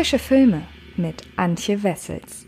Frische Filme mit Antje Wessels.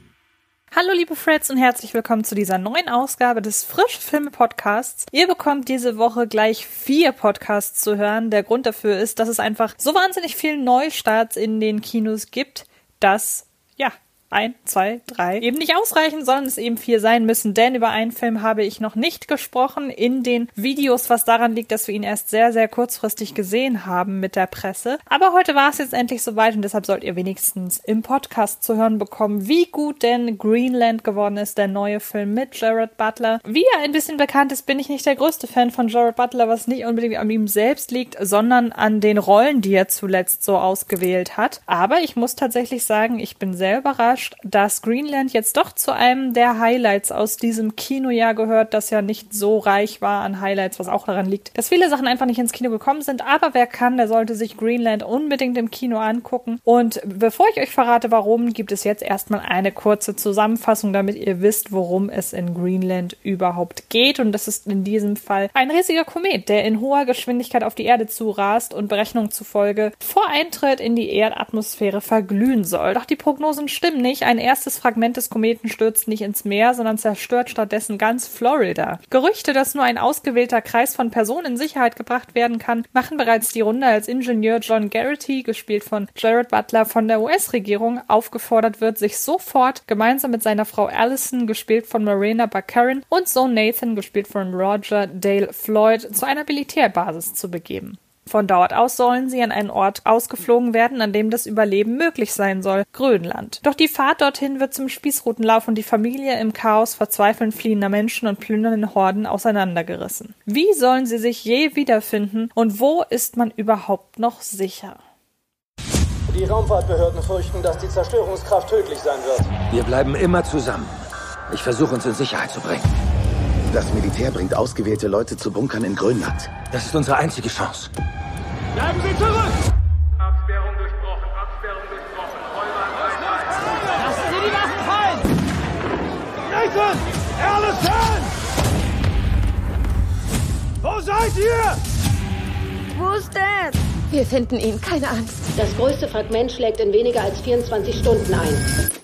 Hallo liebe Freds und herzlich willkommen zu dieser neuen Ausgabe des Frische Filme Podcasts. Ihr bekommt diese Woche gleich vier Podcasts zu hören. Der Grund dafür ist, dass es einfach so wahnsinnig viele Neustarts in den Kinos gibt, dass ja, ein, zwei, drei eben nicht ausreichen, sondern es eben vier sein müssen, denn über einen Film habe ich noch nicht gesprochen in den Videos, was daran liegt, dass wir ihn erst sehr, sehr kurzfristig gesehen haben mit der Presse. Aber heute war es jetzt endlich soweit und deshalb sollt ihr wenigstens im Podcast zu hören bekommen, wie gut denn Greenland geworden ist, der neue Film mit Jared Butler. Wie er ein bisschen bekannt ist, bin ich nicht der größte Fan von Jared Butler, was nicht unbedingt an ihm selbst liegt, sondern an den Rollen, die er zuletzt so ausgewählt hat. Aber ich muss tatsächlich sagen, ich bin sehr überrascht, überrascht, dass Greenland jetzt doch zu einem der Highlights aus diesem Kinojahr gehört, das ja nicht so reich war an Highlights, was auch daran liegt, dass viele Sachen einfach nicht ins Kino gekommen sind. Aber wer kann, der sollte sich Greenland unbedingt im Kino angucken. Und bevor ich euch verrate, warum, gibt es jetzt erstmal eine kurze Zusammenfassung, damit ihr wisst, worum es in Greenland überhaupt geht. Und das ist in diesem Fall ein riesiger Komet, der in hoher Geschwindigkeit auf die Erde zurast und Berechnungen zufolge vor Eintritt in die Erdatmosphäre verglühen soll. Doch die Prognosen stimmen nicht nicht, ein erstes Fragment des Kometen stürzt nicht ins Meer, sondern zerstört stattdessen ganz Florida. Gerüchte, dass nur ein ausgewählter Kreis von Personen in Sicherheit gebracht werden kann, machen bereits die Runde, als Ingenieur John Garrity, gespielt von Jared Butler von der US-Regierung, aufgefordert wird, sich sofort gemeinsam mit seiner Frau Allison, gespielt von Marina Baccarin, und Sohn Nathan, gespielt von Roger Dale Floyd, zu einer Militärbasis zu begeben. Von dort aus sollen sie an einen Ort ausgeflogen werden, an dem das Überleben möglich sein soll, Grönland. Doch die Fahrt dorthin wird zum Spießrutenlauf und die Familie im Chaos verzweifelnd fliehender Menschen und plündernden Horden auseinandergerissen. Wie sollen sie sich je wiederfinden und wo ist man überhaupt noch sicher? Die Raumfahrtbehörden fürchten, dass die Zerstörungskraft tödlich sein wird. Wir bleiben immer zusammen. Ich versuche uns in Sicherheit zu bringen. Das Militär bringt ausgewählte Leute zu Bunkern in Grönland. Das ist unsere einzige Chance. Bleiben Sie zurück! Absperrung durchbrochen, Absperrung durchbrochen. Lassen Sie die Waffen fallen! Nathan! Allison! Wo seid ihr? Wo ist Dad? Wir finden ihn, keine Angst. Das größte Fragment schlägt in weniger als 24 Stunden ein.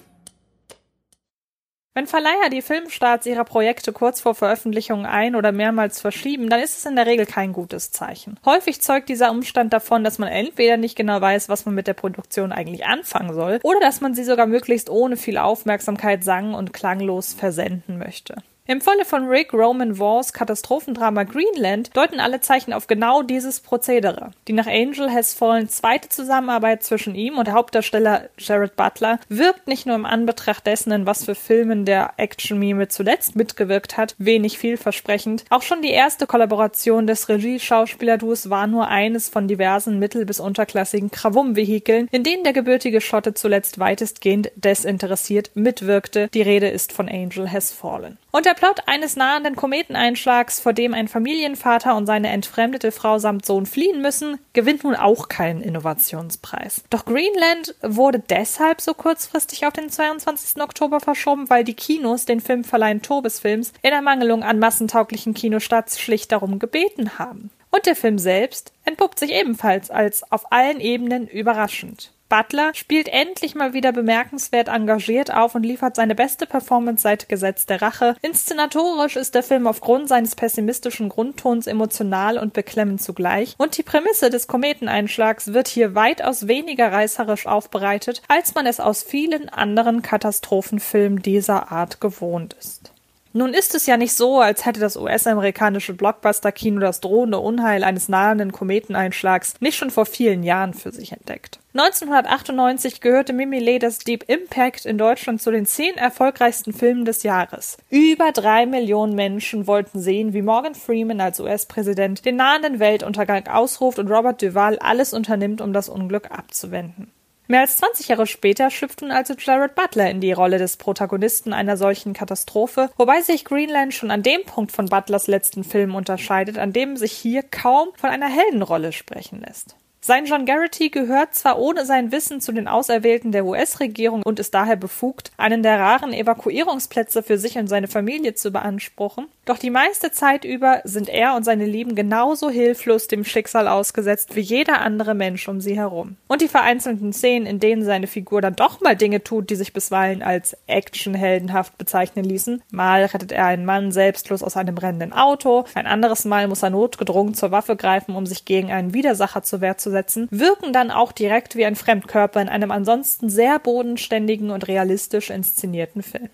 Wenn Verleiher die Filmstarts ihrer Projekte kurz vor Veröffentlichung ein- oder mehrmals verschieben, dann ist es in der Regel kein gutes Zeichen. Häufig zeugt dieser Umstand davon, dass man entweder nicht genau weiß, was man mit der Produktion eigentlich anfangen soll, oder dass man sie sogar möglichst ohne viel Aufmerksamkeit sang- und klanglos versenden möchte. Im Falle von Rick Roman Wars Katastrophendrama Greenland deuten alle Zeichen auf genau dieses Prozedere. Die nach Angel Has Fallen zweite Zusammenarbeit zwischen ihm und Hauptdarsteller Jared Butler wirkt nicht nur im Anbetracht dessen, in was für Filmen der Action-Mime zuletzt mitgewirkt hat, wenig vielversprechend. Auch schon die erste Kollaboration des Regie-Schauspielerduos war nur eines von diversen mittel- bis unterklassigen Krawum-Vehikeln, in denen der gebürtige Schotte zuletzt weitestgehend desinteressiert mitwirkte. Die Rede ist von Angel Has Fallen. Und der Plot eines nahenden Kometeneinschlags, vor dem ein Familienvater und seine entfremdete Frau samt Sohn fliehen müssen, gewinnt nun auch keinen Innovationspreis. Doch Greenland wurde deshalb so kurzfristig auf den 22. Oktober verschoben, weil die Kinos den Filmverleihen Tobesfilms in Ermangelung an massentauglichen Kinostarts schlicht darum gebeten haben. Und der Film selbst entpuppt sich ebenfalls als auf allen Ebenen überraschend. Butler spielt endlich mal wieder bemerkenswert engagiert auf und liefert seine beste Performance seit Gesetz der Rache. Inszenatorisch ist der Film aufgrund seines pessimistischen Grundtons emotional und beklemmend zugleich. Und die Prämisse des Kometeneinschlags wird hier weitaus weniger reißerisch aufbereitet, als man es aus vielen anderen Katastrophenfilmen dieser Art gewohnt ist. Nun ist es ja nicht so, als hätte das US-amerikanische Blockbuster-Kino das drohende Unheil eines nahenden Kometeneinschlags nicht schon vor vielen Jahren für sich entdeckt. 1998 gehörte Mimi Leders Deep Impact in Deutschland zu den zehn erfolgreichsten Filmen des Jahres. Über drei Millionen Menschen wollten sehen, wie Morgan Freeman als US-Präsident den nahenden Weltuntergang ausruft und Robert Duval alles unternimmt, um das Unglück abzuwenden. Mehr als 20 Jahre später schlüpft nun also Jared Butler in die Rolle des Protagonisten einer solchen Katastrophe, wobei sich Greenland schon an dem Punkt von Butlers letzten Film unterscheidet, an dem sich hier kaum von einer Heldenrolle sprechen lässt. Sein John Garrity gehört zwar ohne sein Wissen zu den Auserwählten der US-Regierung und ist daher befugt, einen der raren Evakuierungsplätze für sich und seine Familie zu beanspruchen, doch die meiste Zeit über sind er und seine Lieben genauso hilflos dem Schicksal ausgesetzt wie jeder andere Mensch um sie herum. Und die vereinzelten Szenen, in denen seine Figur dann doch mal Dinge tut, die sich bisweilen als actionheldenhaft bezeichnen ließen, mal rettet er einen Mann selbstlos aus einem brennenden Auto, ein anderes Mal muss er notgedrungen zur Waffe greifen, um sich gegen einen Widersacher zur Wehr zu setzen, wirken dann auch direkt wie ein Fremdkörper in einem ansonsten sehr bodenständigen und realistisch inszenierten Film.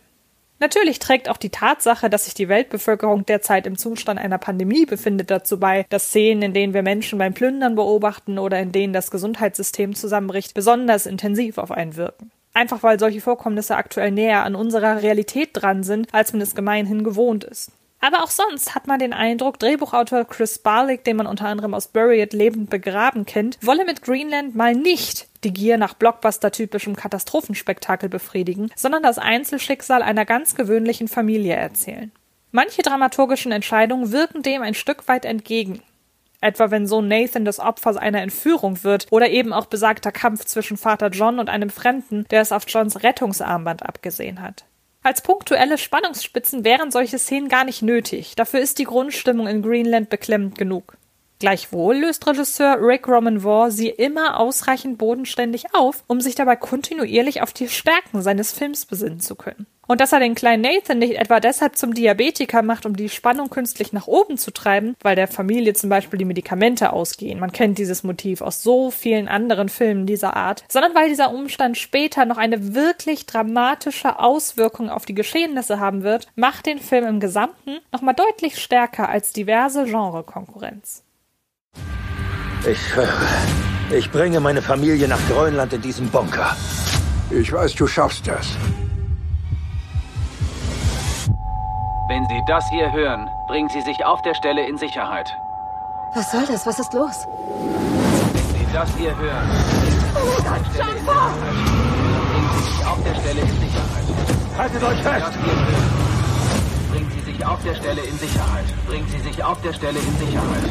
Natürlich trägt auch die Tatsache, dass sich die Weltbevölkerung derzeit im Zustand einer Pandemie befindet, dazu bei, dass Szenen, in denen wir Menschen beim Plündern beobachten oder in denen das Gesundheitssystem zusammenbricht, besonders intensiv auf einen wirken. Einfach weil solche Vorkommnisse aktuell näher an unserer Realität dran sind, als man es gemeinhin gewohnt ist. Aber auch sonst hat man den Eindruck, Drehbuchautor Chris Barlick, den man unter anderem aus Buried lebend begraben kennt, wolle mit Greenland mal nicht die Gier nach Blockbuster-typischem Katastrophenspektakel befriedigen, sondern das Einzelschicksal einer ganz gewöhnlichen Familie erzählen. Manche dramaturgischen Entscheidungen wirken dem ein Stück weit entgegen. Etwa wenn Sohn Nathan das Opfer einer Entführung wird oder eben auch besagter Kampf zwischen Vater John und einem Fremden, der es auf Johns Rettungsarmband abgesehen hat. Als punktuelle Spannungsspitzen wären solche Szenen gar nicht nötig, dafür ist die Grundstimmung in Greenland beklemmend genug. Gleichwohl löst Regisseur Rick Roman sie immer ausreichend bodenständig auf, um sich dabei kontinuierlich auf die Stärken seines Films besinnen zu können. Und dass er den kleinen Nathan nicht etwa deshalb zum Diabetiker macht, um die Spannung künstlich nach oben zu treiben, weil der Familie zum Beispiel die Medikamente ausgehen. Man kennt dieses Motiv aus so vielen anderen Filmen dieser Art, sondern weil dieser Umstand später noch eine wirklich dramatische Auswirkung auf die Geschehnisse haben wird, macht den Film im Gesamten nochmal deutlich stärker als diverse Genrekonkurrenz. Ich höre. Ich bringe meine Familie nach Grönland in diesem Bunker. Ich weiß, du schaffst das. Wenn Sie das hier hören, bringen Sie sich auf der Stelle in Sicherheit. Was soll das? Was ist los? Wenn Sie das hier hören, oh Gott, Stelle in bringen Sie sich auf der Stelle in Sicherheit. Haltet euch fest! Bringen Sie sich auf der Stelle in Sicherheit. Bringen Sie sich auf der Stelle in Sicherheit.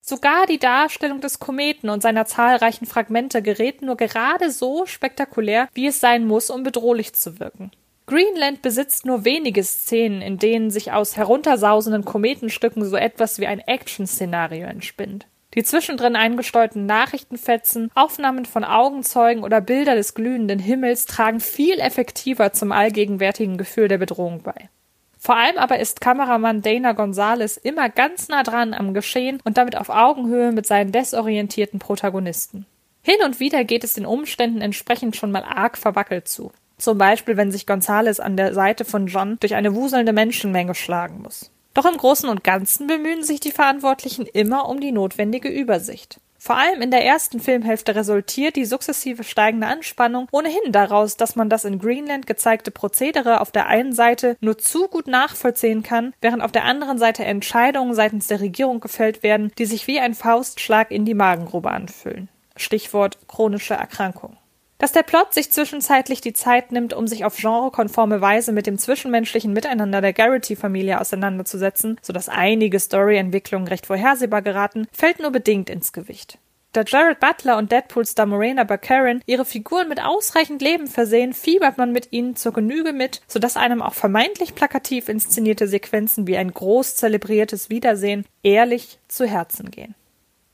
Sogar die Darstellung des Kometen und seiner zahlreichen Fragmente gerät nur gerade so spektakulär, wie es sein muss, um bedrohlich zu wirken. Greenland besitzt nur wenige Szenen, in denen sich aus heruntersausenden Kometenstücken so etwas wie ein Action-Szenario entspinnt. Die zwischendrin eingesteuerten Nachrichtenfetzen, Aufnahmen von Augenzeugen oder Bilder des glühenden Himmels tragen viel effektiver zum allgegenwärtigen Gefühl der Bedrohung bei. Vor allem aber ist Kameramann Dana Gonzalez immer ganz nah dran am Geschehen und damit auf Augenhöhe mit seinen desorientierten Protagonisten. Hin und wieder geht es den Umständen entsprechend schon mal arg verwackelt zu. Zum Beispiel, wenn sich Gonzales an der Seite von John durch eine wuselnde Menschenmenge schlagen muss. Doch im Großen und Ganzen bemühen sich die Verantwortlichen immer um die notwendige Übersicht. Vor allem in der ersten Filmhälfte resultiert die sukzessive steigende Anspannung ohnehin daraus, dass man das in Greenland gezeigte Prozedere auf der einen Seite nur zu gut nachvollziehen kann, während auf der anderen Seite Entscheidungen seitens der Regierung gefällt werden, die sich wie ein Faustschlag in die Magengrube anfühlen. Stichwort chronische Erkrankung. Dass der Plot sich zwischenzeitlich die Zeit nimmt, um sich auf genrekonforme Weise mit dem zwischenmenschlichen Miteinander der Garrity-Familie auseinanderzusetzen, sodass einige Storyentwicklungen recht vorhersehbar geraten, fällt nur bedingt ins Gewicht. Da Jared Butler und Deadpools da Morena Baccarin ihre Figuren mit ausreichend Leben versehen, fiebert man mit ihnen zur Genüge mit, sodass einem auch vermeintlich plakativ inszenierte Sequenzen wie ein groß zelebriertes Wiedersehen ehrlich zu Herzen gehen.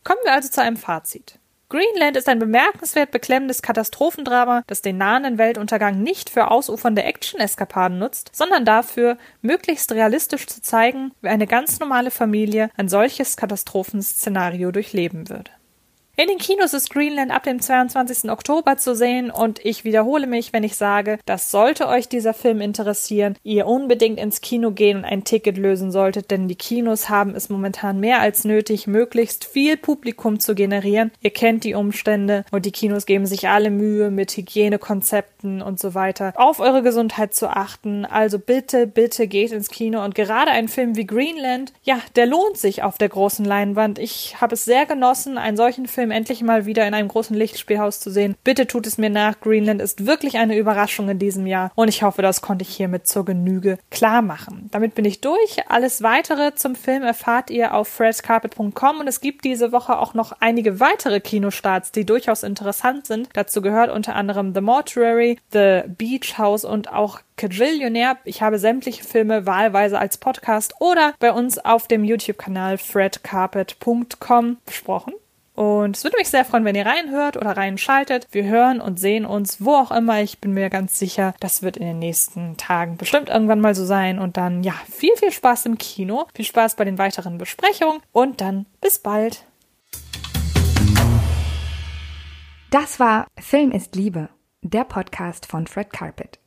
Kommen wir also zu einem Fazit. Greenland ist ein bemerkenswert beklemmendes Katastrophendrama, das den nahenden Weltuntergang nicht für ausufernde Action-Eskapaden nutzt, sondern dafür, möglichst realistisch zu zeigen, wie eine ganz normale Familie ein solches Katastrophenszenario durchleben würde. In den Kinos ist Greenland ab dem 22. Oktober zu sehen und ich wiederhole mich, wenn ich sage, dass sollte euch dieser Film interessieren, ihr unbedingt ins Kino gehen und ein Ticket lösen solltet, denn die Kinos haben es momentan mehr als nötig, möglichst viel Publikum zu generieren. Ihr kennt die Umstände und die Kinos geben sich alle Mühe mit Hygienekonzepten und so weiter, auf eure Gesundheit zu achten. Also bitte, bitte geht ins Kino und gerade ein Film wie Greenland, ja, der lohnt sich auf der großen Leinwand. Ich habe es sehr genossen, einen solchen Film Film endlich mal wieder in einem großen Lichtspielhaus zu sehen. Bitte tut es mir nach. Greenland ist wirklich eine Überraschung in diesem Jahr und ich hoffe, das konnte ich hiermit zur Genüge klar machen. Damit bin ich durch. Alles weitere zum Film erfahrt ihr auf fredscarpet.com und es gibt diese Woche auch noch einige weitere Kinostarts, die durchaus interessant sind. Dazu gehört unter anderem The Mortuary, The Beach House und auch Quadrillionär. Ich habe sämtliche Filme wahlweise als Podcast oder bei uns auf dem YouTube-Kanal fredcarpet.com besprochen. Und es würde mich sehr freuen, wenn ihr reinhört oder reinschaltet. Wir hören und sehen uns, wo auch immer. Ich bin mir ganz sicher, das wird in den nächsten Tagen bestimmt irgendwann mal so sein. Und dann, ja, viel, viel Spaß im Kino. Viel Spaß bei den weiteren Besprechungen. Und dann bis bald. Das war Film ist Liebe, der Podcast von Fred Carpet.